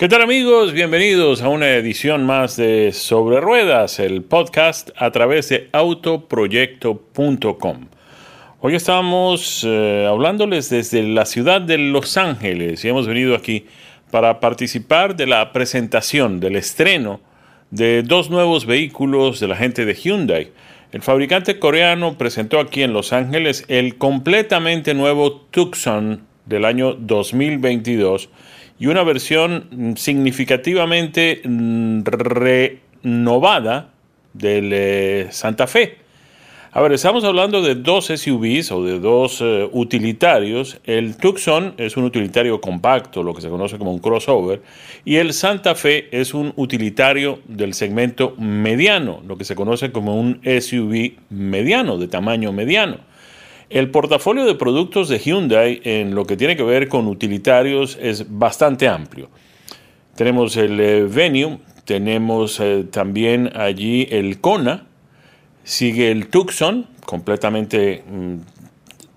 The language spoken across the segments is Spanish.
¿Qué tal amigos? Bienvenidos a una edición más de Sobre Ruedas, el podcast a través de autoproyecto.com. Hoy estamos eh, hablándoles desde la ciudad de Los Ángeles y hemos venido aquí para participar de la presentación, del estreno de dos nuevos vehículos de la gente de Hyundai. El fabricante coreano presentó aquí en Los Ángeles el completamente nuevo Tucson del año 2022 y una versión significativamente mm, renovada del eh, Santa Fe. A ver, estamos hablando de dos SUVs o de dos eh, utilitarios. El Tucson es un utilitario compacto, lo que se conoce como un crossover, y el Santa Fe es un utilitario del segmento mediano, lo que se conoce como un SUV mediano, de tamaño mediano. El portafolio de productos de Hyundai en lo que tiene que ver con utilitarios es bastante amplio. Tenemos el eh, Venue, tenemos eh, también allí el Kona, sigue el Tucson, completamente, mm,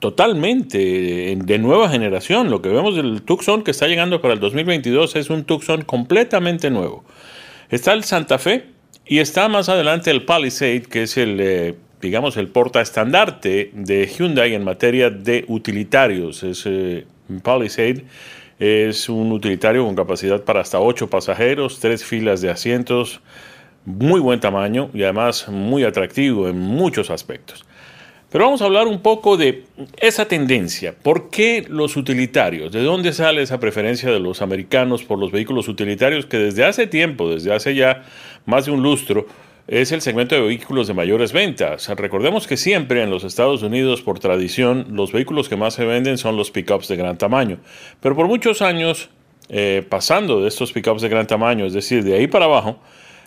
totalmente de nueva generación. Lo que vemos del Tucson que está llegando para el 2022 es un Tucson completamente nuevo. Está el Santa Fe y está más adelante el Palisade, que es el... Digamos, el portaestandarte de Hyundai en materia de utilitarios. Es eh, Palisade. Es un utilitario con capacidad para hasta 8 pasajeros, tres filas de asientos, muy buen tamaño y además muy atractivo en muchos aspectos. Pero vamos a hablar un poco de esa tendencia. ¿Por qué los utilitarios? ¿De dónde sale esa preferencia de los americanos por los vehículos utilitarios que desde hace tiempo, desde hace ya más de un lustro, es el segmento de vehículos de mayores ventas. Recordemos que siempre en los Estados Unidos, por tradición, los vehículos que más se venden son los pickups de gran tamaño. Pero por muchos años, eh, pasando de estos pickups de gran tamaño, es decir, de ahí para abajo,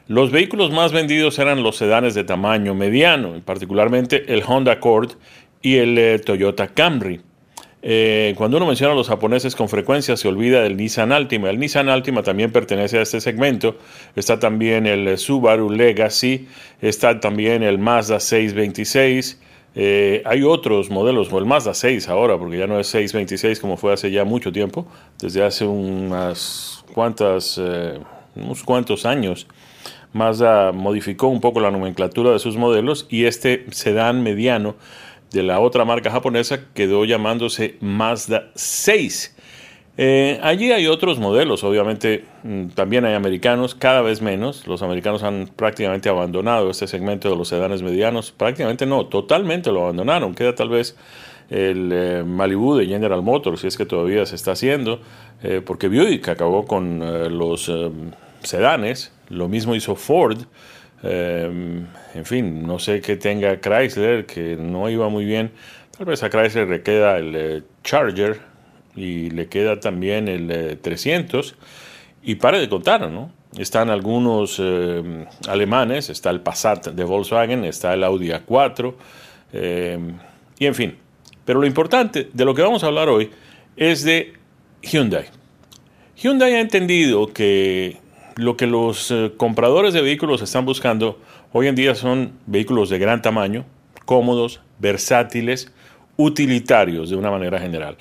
los vehículos más vendidos eran los sedanes de tamaño mediano, particularmente el Honda Accord y el eh, Toyota Camry. Eh, cuando uno menciona a los japoneses con frecuencia se olvida del Nissan Altima. El Nissan Altima también pertenece a este segmento. Está también el Subaru Legacy, está también el Mazda 626. Eh, hay otros modelos, o el Mazda 6 ahora, porque ya no es 626 como fue hace ya mucho tiempo, desde hace unas cuantas, eh, unos cuantos años. Mazda modificó un poco la nomenclatura de sus modelos y este sedán mediano de la otra marca japonesa quedó llamándose Mazda 6. Eh, allí hay otros modelos, obviamente mm, también hay americanos, cada vez menos. Los americanos han prácticamente abandonado este segmento de los sedanes medianos. Prácticamente no, totalmente lo abandonaron. Queda tal vez el eh, Malibu de General Motors, si es que todavía se está haciendo, eh, porque Buick acabó con los sedanes. Lo mismo hizo Ford. Em, en fin, no sé qué tenga Chrysler, que no iba muy bien. Tal vez a Chrysler le queda el eh, Charger y le queda también el 300. Eh, y pare de contar, ¿no? Están algunos em, alemanes, está el Passat de Volkswagen, está el Audi A4, em, y en fin. Pero lo importante de lo que vamos a hablar hoy es de Hyundai. Hyundai ha entendido que lo que los eh, compradores de vehículos están buscando hoy en día son vehículos de gran tamaño, cómodos, versátiles, utilitarios de una manera general.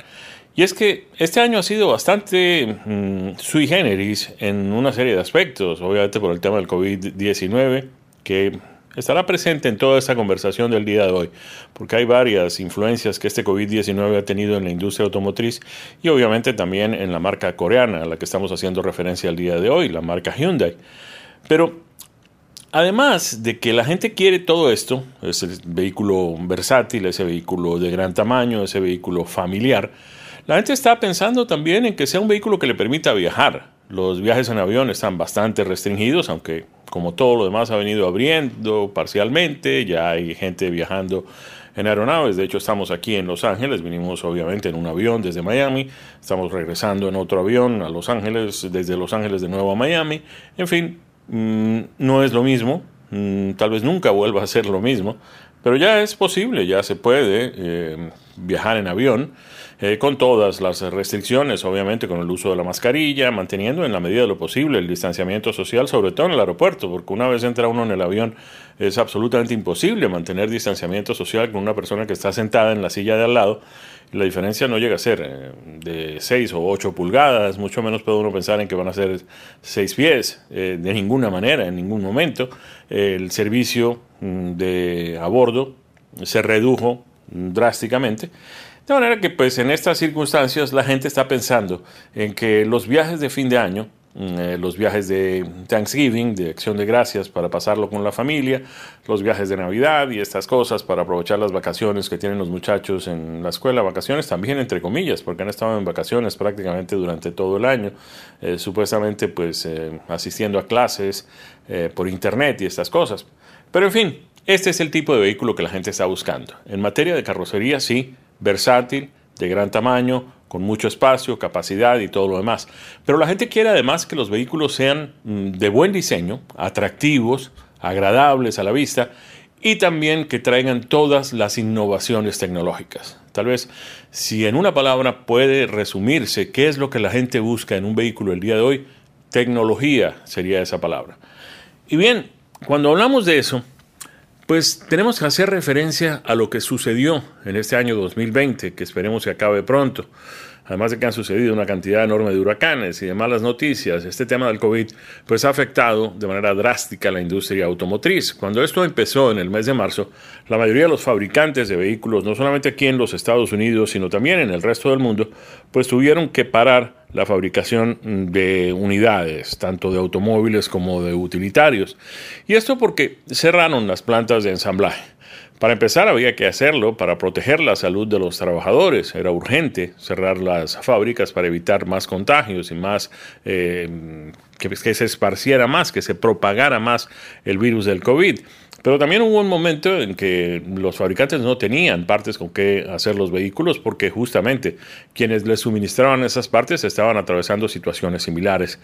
Y es que este año ha sido bastante mm, sui generis en una serie de aspectos, obviamente por el tema del COVID-19, que estará presente en toda esta conversación del día de hoy, porque hay varias influencias que este COVID-19 ha tenido en la industria automotriz y obviamente también en la marca coreana a la que estamos haciendo referencia el día de hoy, la marca Hyundai. Pero además de que la gente quiere todo esto, ese vehículo versátil, ese vehículo de gran tamaño, ese vehículo familiar, la gente está pensando también en que sea un vehículo que le permita viajar. Los viajes en avión están bastante restringidos, aunque como todo lo demás ha venido abriendo parcialmente, ya hay gente viajando en aeronaves, de hecho estamos aquí en Los Ángeles, vinimos obviamente en un avión desde Miami, estamos regresando en otro avión a Los Ángeles, desde Los Ángeles de nuevo a Miami, en fin, mm, no es lo mismo, mm, tal vez nunca vuelva a ser lo mismo, pero ya es posible, ya se puede eh, viajar en avión. Eh, con todas las restricciones, obviamente con el uso de la mascarilla, manteniendo en la medida de lo posible el distanciamiento social, sobre todo en el aeropuerto, porque una vez entra uno en el avión es absolutamente imposible mantener distanciamiento social con una persona que está sentada en la silla de al lado. La diferencia no llega a ser eh, de 6 o 8 pulgadas, mucho menos puede uno pensar en que van a ser 6 pies, eh, de ninguna manera, en ningún momento. el servicio mm, de a bordo se redujo drásticamente de manera que pues en estas circunstancias la gente está pensando en que los viajes de fin de año, mm, eh, los viajes de Thanksgiving, de acción de gracias para pasarlo con la familia, los viajes de Navidad y estas cosas para aprovechar las vacaciones que tienen los muchachos en la escuela, vacaciones también entre comillas, porque han estado en vacaciones prácticamente durante todo el año, eh, supuestamente pues eh, asistiendo a clases por internet y estas cosas. Pero en fin, este es el tipo de vehículo que la gente está buscando. En materia de carrocería, sí, versátil, de gran tamaño, con mucho espacio, capacidad y todo lo demás. Pero la gente quiere además que los vehículos sean mm, de buen diseño, atractivos, agradables a la vista y también que traigan todas las innovaciones tecnológicas. Tal vez si en una palabra puede resumirse qué es lo que la gente busca en un vehículo el día de hoy, tecnología sería esa palabra. Y bien, cuando hablamos de eso, pues tenemos que hacer referencia a lo que sucedió en este año 2020, que esperemos que acabe pronto. Además de que han sucedido una cantidad enorme de huracanes y de malas noticias, este tema del COVID pues ha afectado de manera drástica a la industria automotriz. Cuando esto empezó en el mes de marzo, la mayoría de los fabricantes de vehículos, no solamente aquí en los Estados Unidos, sino también en el resto del mundo, pues tuvieron que parar la fabricación de unidades, tanto de automóviles como de utilitarios. Y esto porque cerraron las plantas de ensamblaje. Para empezar, había que hacerlo para proteger la salud de los trabajadores. Era urgente cerrar las fábricas para evitar más contagios y más eh, que, que, se esparciera más, que se propagara más el virus del COVID. Pero también hubo un momento en que los fabricantes no tenían partes con qué hacer los vehículos porque justamente quienes les suministraban esas partes estaban atravesando situaciones similares.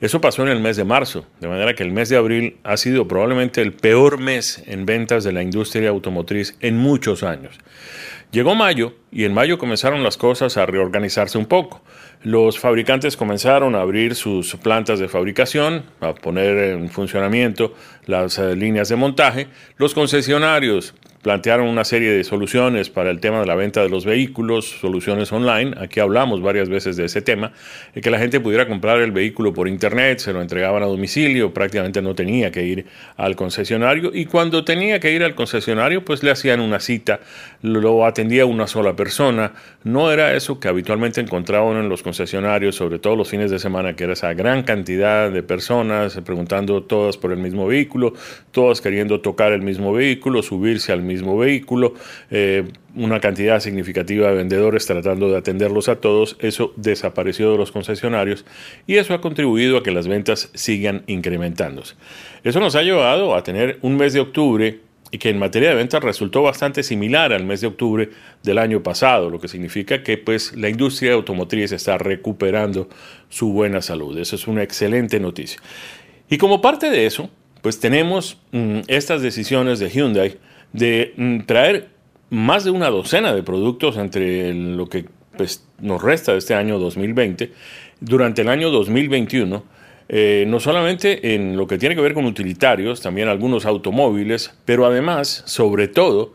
Eso pasó en el mes de marzo, de manera que el mes de abril ha sido probablemente el peor mes en ventas de la industria automotriz en muchos años. Llegó mayo y en mayo comenzaron las cosas a reorganizarse un poco. Los fabricantes comenzaron a abrir sus plantas de fabricación, a poner en funcionamiento las eh, líneas de montaje. Los concesionarios plantearon una serie de soluciones para el tema de la venta de los vehículos, soluciones online. Aquí hablamos varias veces de ese tema, que la gente pudiera comprar el vehículo por internet, se lo entregaban a domicilio, prácticamente no tenía que ir al concesionario y cuando tenía que ir al concesionario, pues le hacían una cita, lo atendía una sola persona. No era eso que habitualmente encontraban en los concesionarios, sobre todo los fines de semana, que era esa gran cantidad de personas preguntando todas por el mismo vehículo, todas queriendo tocar el mismo vehículo, subirse al mismo mismo vehículo, eh, una cantidad significativa de vendedores tratando de atenderlos a todos, eso desapareció de los concesionarios y eso ha contribuido a que las ventas sigan incrementándose. Eso nos ha llevado a tener un mes de octubre y que en materia de ventas resultó bastante similar al mes de octubre del año pasado, lo que significa que pues la industria automotriz está recuperando su buena salud. Eso es una excelente noticia. Y como parte de eso, pues tenemos mm, estas decisiones de Hyundai de mm, traer más de una docena de productos entre lo que pues, nos resta de este año 2020, durante el año 2021, eh, no solamente en lo que tiene que ver con utilitarios, también algunos automóviles, pero además, sobre todo,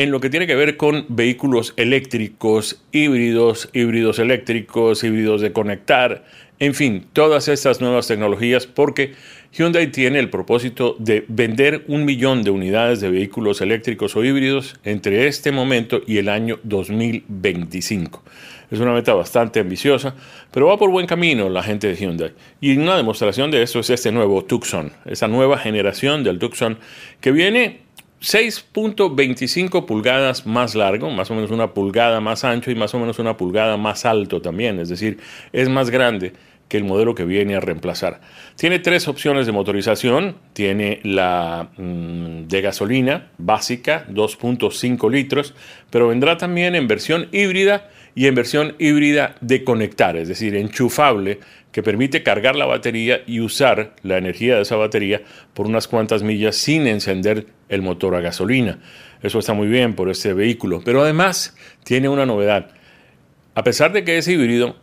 en lo que tiene que ver con vehículos eléctricos, híbridos, híbridos eléctricos, híbridos de conectar, en fin, todas estas nuevas tecnologías, porque Hyundai tiene el propósito de vender un millón de unidades de vehículos eléctricos o híbridos entre este momento y el año 2025. Es una meta bastante ambiciosa, pero va por buen camino la gente de Hyundai. Y una demostración de eso es este nuevo Tucson, esa nueva generación del Tucson que viene 6.25 pulgadas más largo, más o menos una pulgada más ancho y más o menos una pulgada más alto también, es decir, es más grande que el modelo que viene a reemplazar. Tiene tres opciones de motorización. Tiene la mm, de gasolina básica, 2.5 litros, pero vendrá también en versión híbrida y en versión híbrida de conectar, es decir, enchufable, que permite cargar la batería y usar la energía de esa batería por unas cuantas millas sin encender el motor a gasolina. Eso está muy bien por este vehículo, pero además tiene una novedad a pesar de que es híbrido,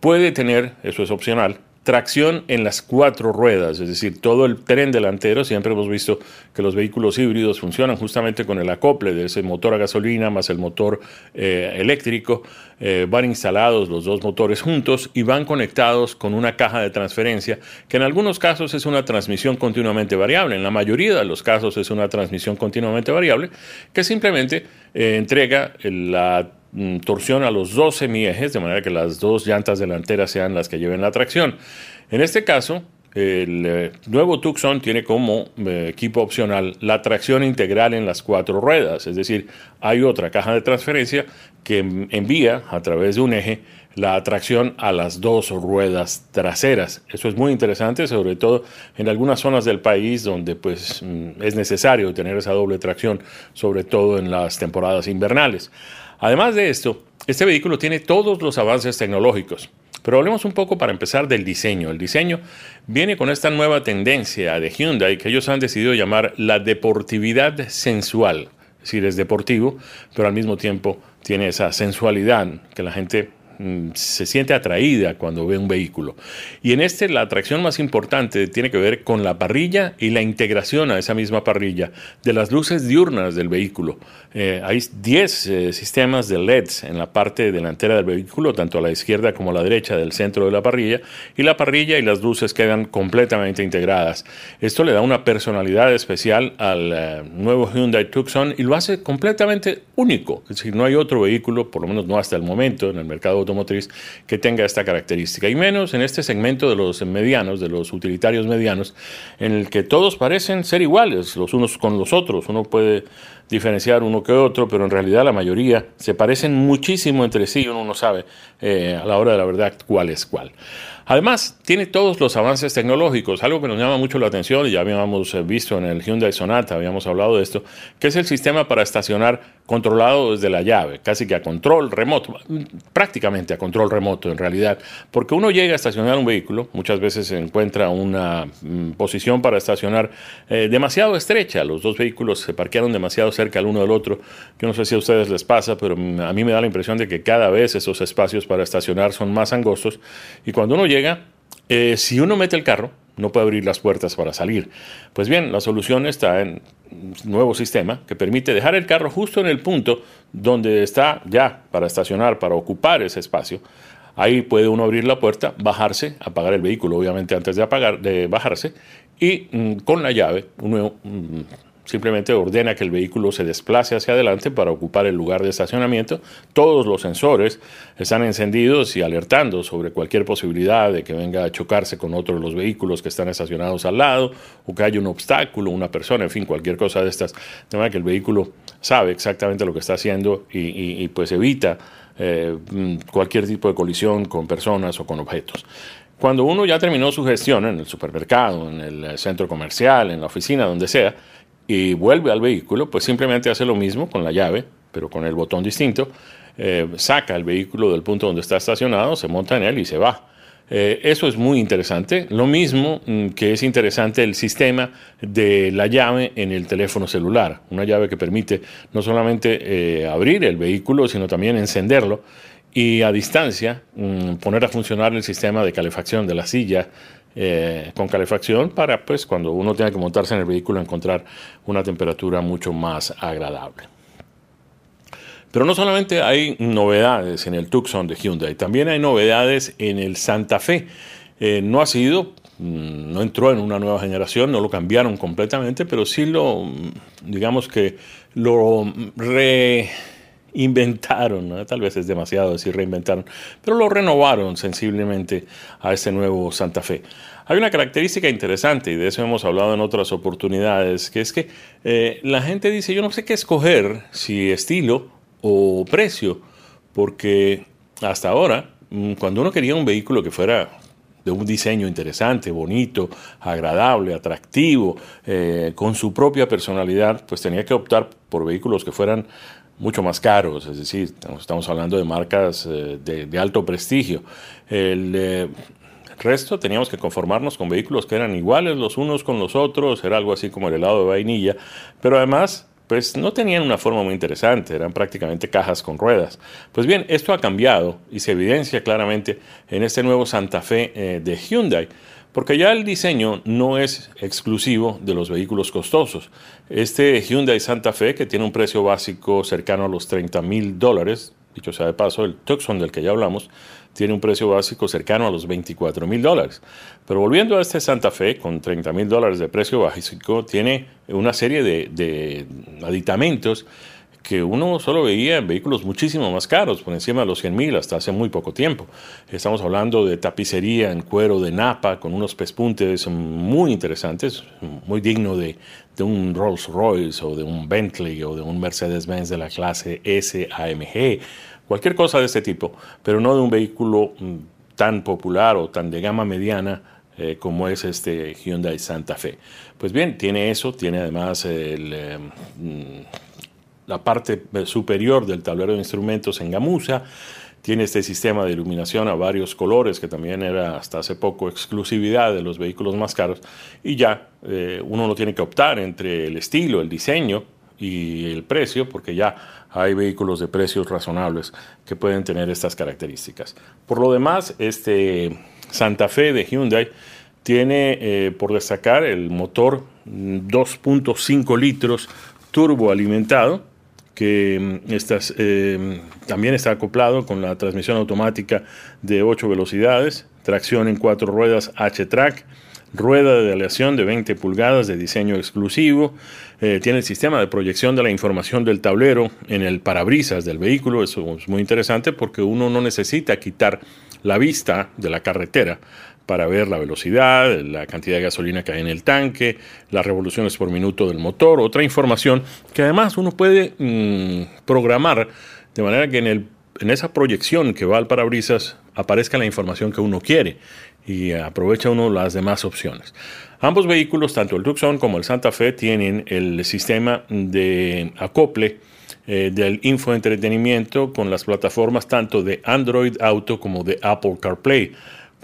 puede tener, eso es opcional, tracción en las cuatro ruedas, es decir, todo el tren delantero, siempre hemos visto que los vehículos híbridos funcionan justamente con el acople de ese motor a gasolina más el motor eh, eléctrico, eh, van instalados los dos motores juntos y van conectados con una caja de transferencia que en algunos casos es una transmisión continuamente variable, en la mayoría de los casos es una transmisión continuamente variable que simplemente eh, entrega la torsión a los dos semiejes, de manera que las dos llantas delanteras sean las que lleven la tracción. En este caso, el eh, nuevo Tucson tiene como eh, equipo opcional la tracción integral en las cuatro ruedas, es decir, hay otra caja de transferencia que envía a través de un eje la tracción a las dos ruedas traseras. Eso es muy interesante, sobre todo en algunas zonas del país donde pues mm, es necesario tener esa doble tracción, sobre todo en las temporadas invernales. Además de esto, este vehículo tiene todos los avances tecnológicos. Pero hablemos un poco para empezar del diseño. El diseño viene con esta nueva tendencia de Hyundai que ellos han decidido llamar la deportividad sensual. Es decir, es deportivo, pero al mismo tiempo tiene esa sensualidad que la gente se siente atraída cuando ve un vehículo. Y en este la atracción más importante tiene que ver con la parrilla y la integración a esa misma parrilla de las luces diurnas del vehículo. Eh, hay 10 eh, sistemas de LEDs en la parte delantera del vehículo, tanto a la izquierda como a la derecha del centro de la parrilla, y la parrilla y las luces quedan completamente integradas. Esto le da una personalidad especial al eh, nuevo Hyundai Tucson y lo hace completamente único. Es decir, no hay otro vehículo, por lo menos no hasta el momento, en el mercado automotriz que tenga esta característica. Y menos en este segmento de los medianos, de los utilitarios medianos, en el que todos parecen ser iguales los unos con los otros. Uno puede diferenciar uno que otro, pero en realidad la mayoría se parecen muchísimo entre sí y uno no sabe eh, a la hora de la verdad cuál es cuál. Además, tiene todos los avances tecnológicos, algo que nos llama mucho la atención, y ya habíamos eh, visto en el Hyundai Sonata, habíamos hablado de esto, que es el sistema para estacionar controlado desde la llave, casi que a control remoto, prácticamente a control remoto en realidad, porque uno llega a estacionar un vehículo, muchas veces se encuentra una mm, posición para estacionar eh, demasiado estrecha, los dos vehículos se parquearon demasiado cerca el uno del otro, yo no sé si a ustedes les pasa, pero mm, a mí me da la impresión de que cada vez esos espacios para estacionar son más angostos, y cuando uno llega llega, eh, si uno mete el carro, no puede abrir las puertas para salir. Pues bien, la solución está en un nuevo sistema que permite dejar el carro justo en el punto donde está ya para estacionar, para ocupar ese espacio. Ahí puede uno abrir la puerta, bajarse, apagar el vehículo, obviamente antes de, apagar, de bajarse, y mm, con la llave uno mm, simplemente ordena que el vehículo se desplace hacia adelante para ocupar el lugar de estacionamiento. Todos los sensores están encendidos y alertando sobre cualquier posibilidad de que venga a chocarse con otro de los vehículos que están estacionados al lado o que haya un obstáculo, una persona, en fin, cualquier cosa de estas. De manera que el vehículo sabe exactamente lo que está haciendo y, pues evita eh, cualquier tipo de colisión con personas o con objetos. Cuando uno ya terminó su gestión en el supermercado, en el centro comercial, en la oficina, donde sea, y vuelve al vehículo, pues simplemente hace lo mismo con la llave, pero con el botón distinto, eh, saca el vehículo del punto donde está estacionado, se monta en él y se va. Eh, eso es muy interesante. Lo mismo mm, que es interesante el sistema de la llave en el teléfono celular. Una llave que permite no solamente eh, abrir el vehículo, sino también encenderlo y a distancia mm, poner a funcionar el sistema de calefacción de la silla eh, con calefacción para, pues, cuando uno tenga que montarse en el vehículo, encontrar una temperatura mucho más agradable. Pero no solamente hay novedades en el Tucson de Hyundai, también hay novedades en el Santa Fe. Eh, no ha sido, mm, no entró en una nueva generación, no lo cambiaron completamente, pero sí lo, mm, digamos que lo reinventaron, tal vez es demasiado decir reinventaron, pero lo renovaron sensiblemente a este nuevo Santa Fe. Hay una característica interesante, y de eso hemos hablado en otras oportunidades, que es que eh, la gente dice, yo no sé qué escoger, si estilo o precio, porque hasta ahora, mm, cuando uno quería un vehículo que fuera de un diseño interesante, bonito, agradable, atractivo, eh, con su propia personalidad, pues tenía que optar por vehículos que fueran mucho más caros, es decir, estamos hablando de marcas eh, de, alto prestigio. El, resto teníamos que conformarnos con vehículos que eran iguales los unos con los otros, era algo así como el helado de vainilla, pero además pues no tenían una forma muy interesante, eran prácticamente cajas con ruedas. Pues bien, esto ha cambiado y se evidencia claramente en este nuevo Santa Fe eh, de Hyundai, porque ya el diseño no es exclusivo de los vehículos costosos. Este Hyundai Santa Fe, que tiene un precio básico cercano a los 30 mil dólares, dicho sea de paso, el Tucson del que ya hablamos, tiene un precio básico cercano a los 24 mil dólares. Pero volviendo a este Santa Fe, con 30 mil dólares de precio básico, tiene una serie de, aditamentos que uno solo veía en vehículos muchísimo más caros, por encima de los 100 mil hasta hace muy poco tiempo. Estamos hablando de tapicería en cuero de napa con unos pespuntes muy interesantes, muy digno de, de un Rolls Royce o de un Bentley o de un Mercedes-Benz de la clase S-AMG cualquier cosa de este tipo, pero no de un vehículo mm, tan popular o tan de gama mediana eh, como es este Hyundai Santa Fe. Pues bien, tiene eso, tiene además eh, mm, la parte superior del tablero de instrumentos en gamuza, tiene este sistema de iluminación a varios colores que también era hasta hace poco exclusividad de los vehículos más caros y ya eh, uno no tiene que optar entre el estilo, el diseño y el precio porque ya hay vehículos de precios razonables que pueden tener estas características. Por lo demás, este Santa Fe de Hyundai tiene eh, por destacar el motor 2.5 litros turbo alimentado que mm, eh, también está acoplado con la transmisión automática de 8 velocidades, tracción en cuatro ruedas H-Track, rueda de aleación de 20 pulgadas de diseño exclusivo, eh, tiene el sistema de proyección de la información del tablero en el parabrisas del vehículo, eso es muy interesante porque uno no necesita quitar la vista de la carretera para ver la velocidad, la cantidad de gasolina que hay en el tanque, las revoluciones por minuto del motor, otra información que además uno puede mm, programar de manera que en, el, en esa proyección que va al parabrisas aparezca la información que uno quiere y aprovecha uno las demás opciones. Ambos vehículos, tanto el Tucson como el Santa Fe, tienen el sistema de acople eh, del infoentretenimiento con las plataformas tanto de Android Auto como de Apple CarPlay,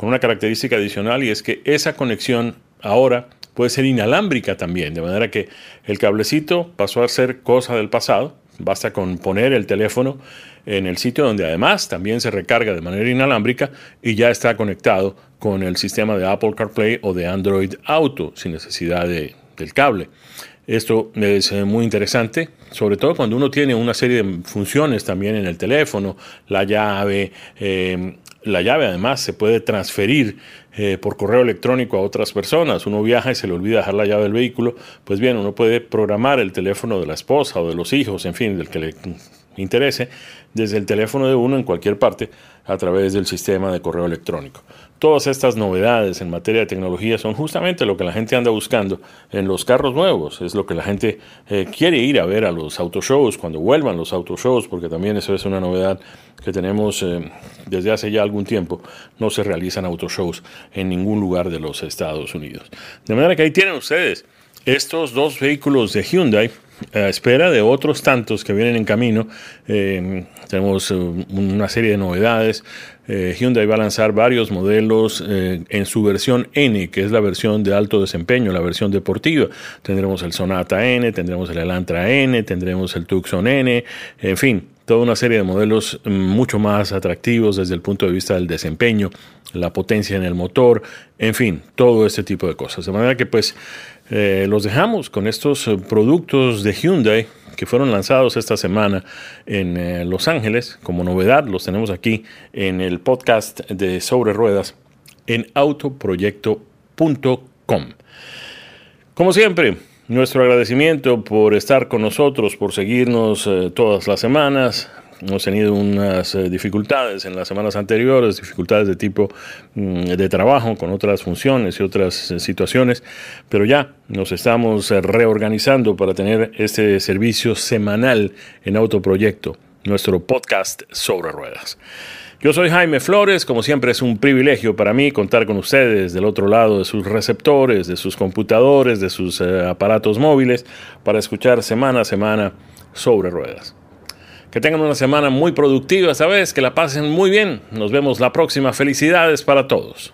con una característica adicional y es que esa conexión ahora puede ser inalámbrica también, de manera que el cablecito pasó a ser cosa del pasado, basta con poner el teléfono en el sitio donde además también se recarga de manera inalámbrica y ya está conectado con el sistema de Apple CarPlay o de Android Auto sin necesidad de, del cable. Esto es eh, muy interesante, sobre todo cuando uno tiene una serie de funciones también en el teléfono, la llave, eh, la llave además se puede transferir eh, por correo electrónico a otras personas. Uno viaja y se le olvida dejar la llave del vehículo. Pues bien, uno puede programar el teléfono de la esposa o de los hijos, en fin, del que le interese, desde el teléfono de uno en cualquier parte a través del sistema de correo electrónico. Todas estas novedades en materia de tecnología son justamente lo que la gente anda buscando en los carros nuevos, es lo que la gente eh, quiere ir a ver a los autoshows cuando vuelvan los autoshows, porque también eso es una novedad que tenemos eh, desde hace ya algún tiempo, no se realizan autoshows en ningún lugar de los Estados Unidos. De manera que ahí tienen ustedes estos dos vehículos de Hyundai a espera de otros tantos que vienen en camino. Eh, tenemos eh, una serie de novedades. Eh, Hyundai va a lanzar varios modelos en su versión N, que es la versión de alto desempeño, la versión deportiva. Tendremos el Sonata N, tendremos el Elantra N, tendremos el Tucson N, en fin, toda una serie de modelos mm, mucho más atractivos desde el punto de vista del desempeño, la potencia en el motor, en fin, todo este tipo de cosas. De manera que pues eh, los dejamos con estos eh, productos de Hyundai que fueron lanzados esta semana en eh, Los Ángeles como novedad. Los tenemos aquí en el podcast de Sobre Ruedas en autoproyecto.com. Como siempre, nuestro agradecimiento por estar con nosotros, por seguirnos todas las semanas, Hemos tenido unas eh, dificultades en las semanas anteriores, dificultades de tipo mm, de trabajo con otras funciones y otras eh, situaciones, pero ya nos estamos eh, reorganizando para tener este servicio semanal en Autoproyecto, nuestro podcast sobre ruedas. Yo soy Jaime Flores, como siempre es un privilegio para mí contar con ustedes del otro lado de sus receptores, de sus computadores, de sus aparatos móviles, para escuchar semana a semana sobre ruedas. Que tengan una semana muy productiva, ¿sabes? Que la pasen muy bien. Nos vemos la próxima. Felicidades para todos.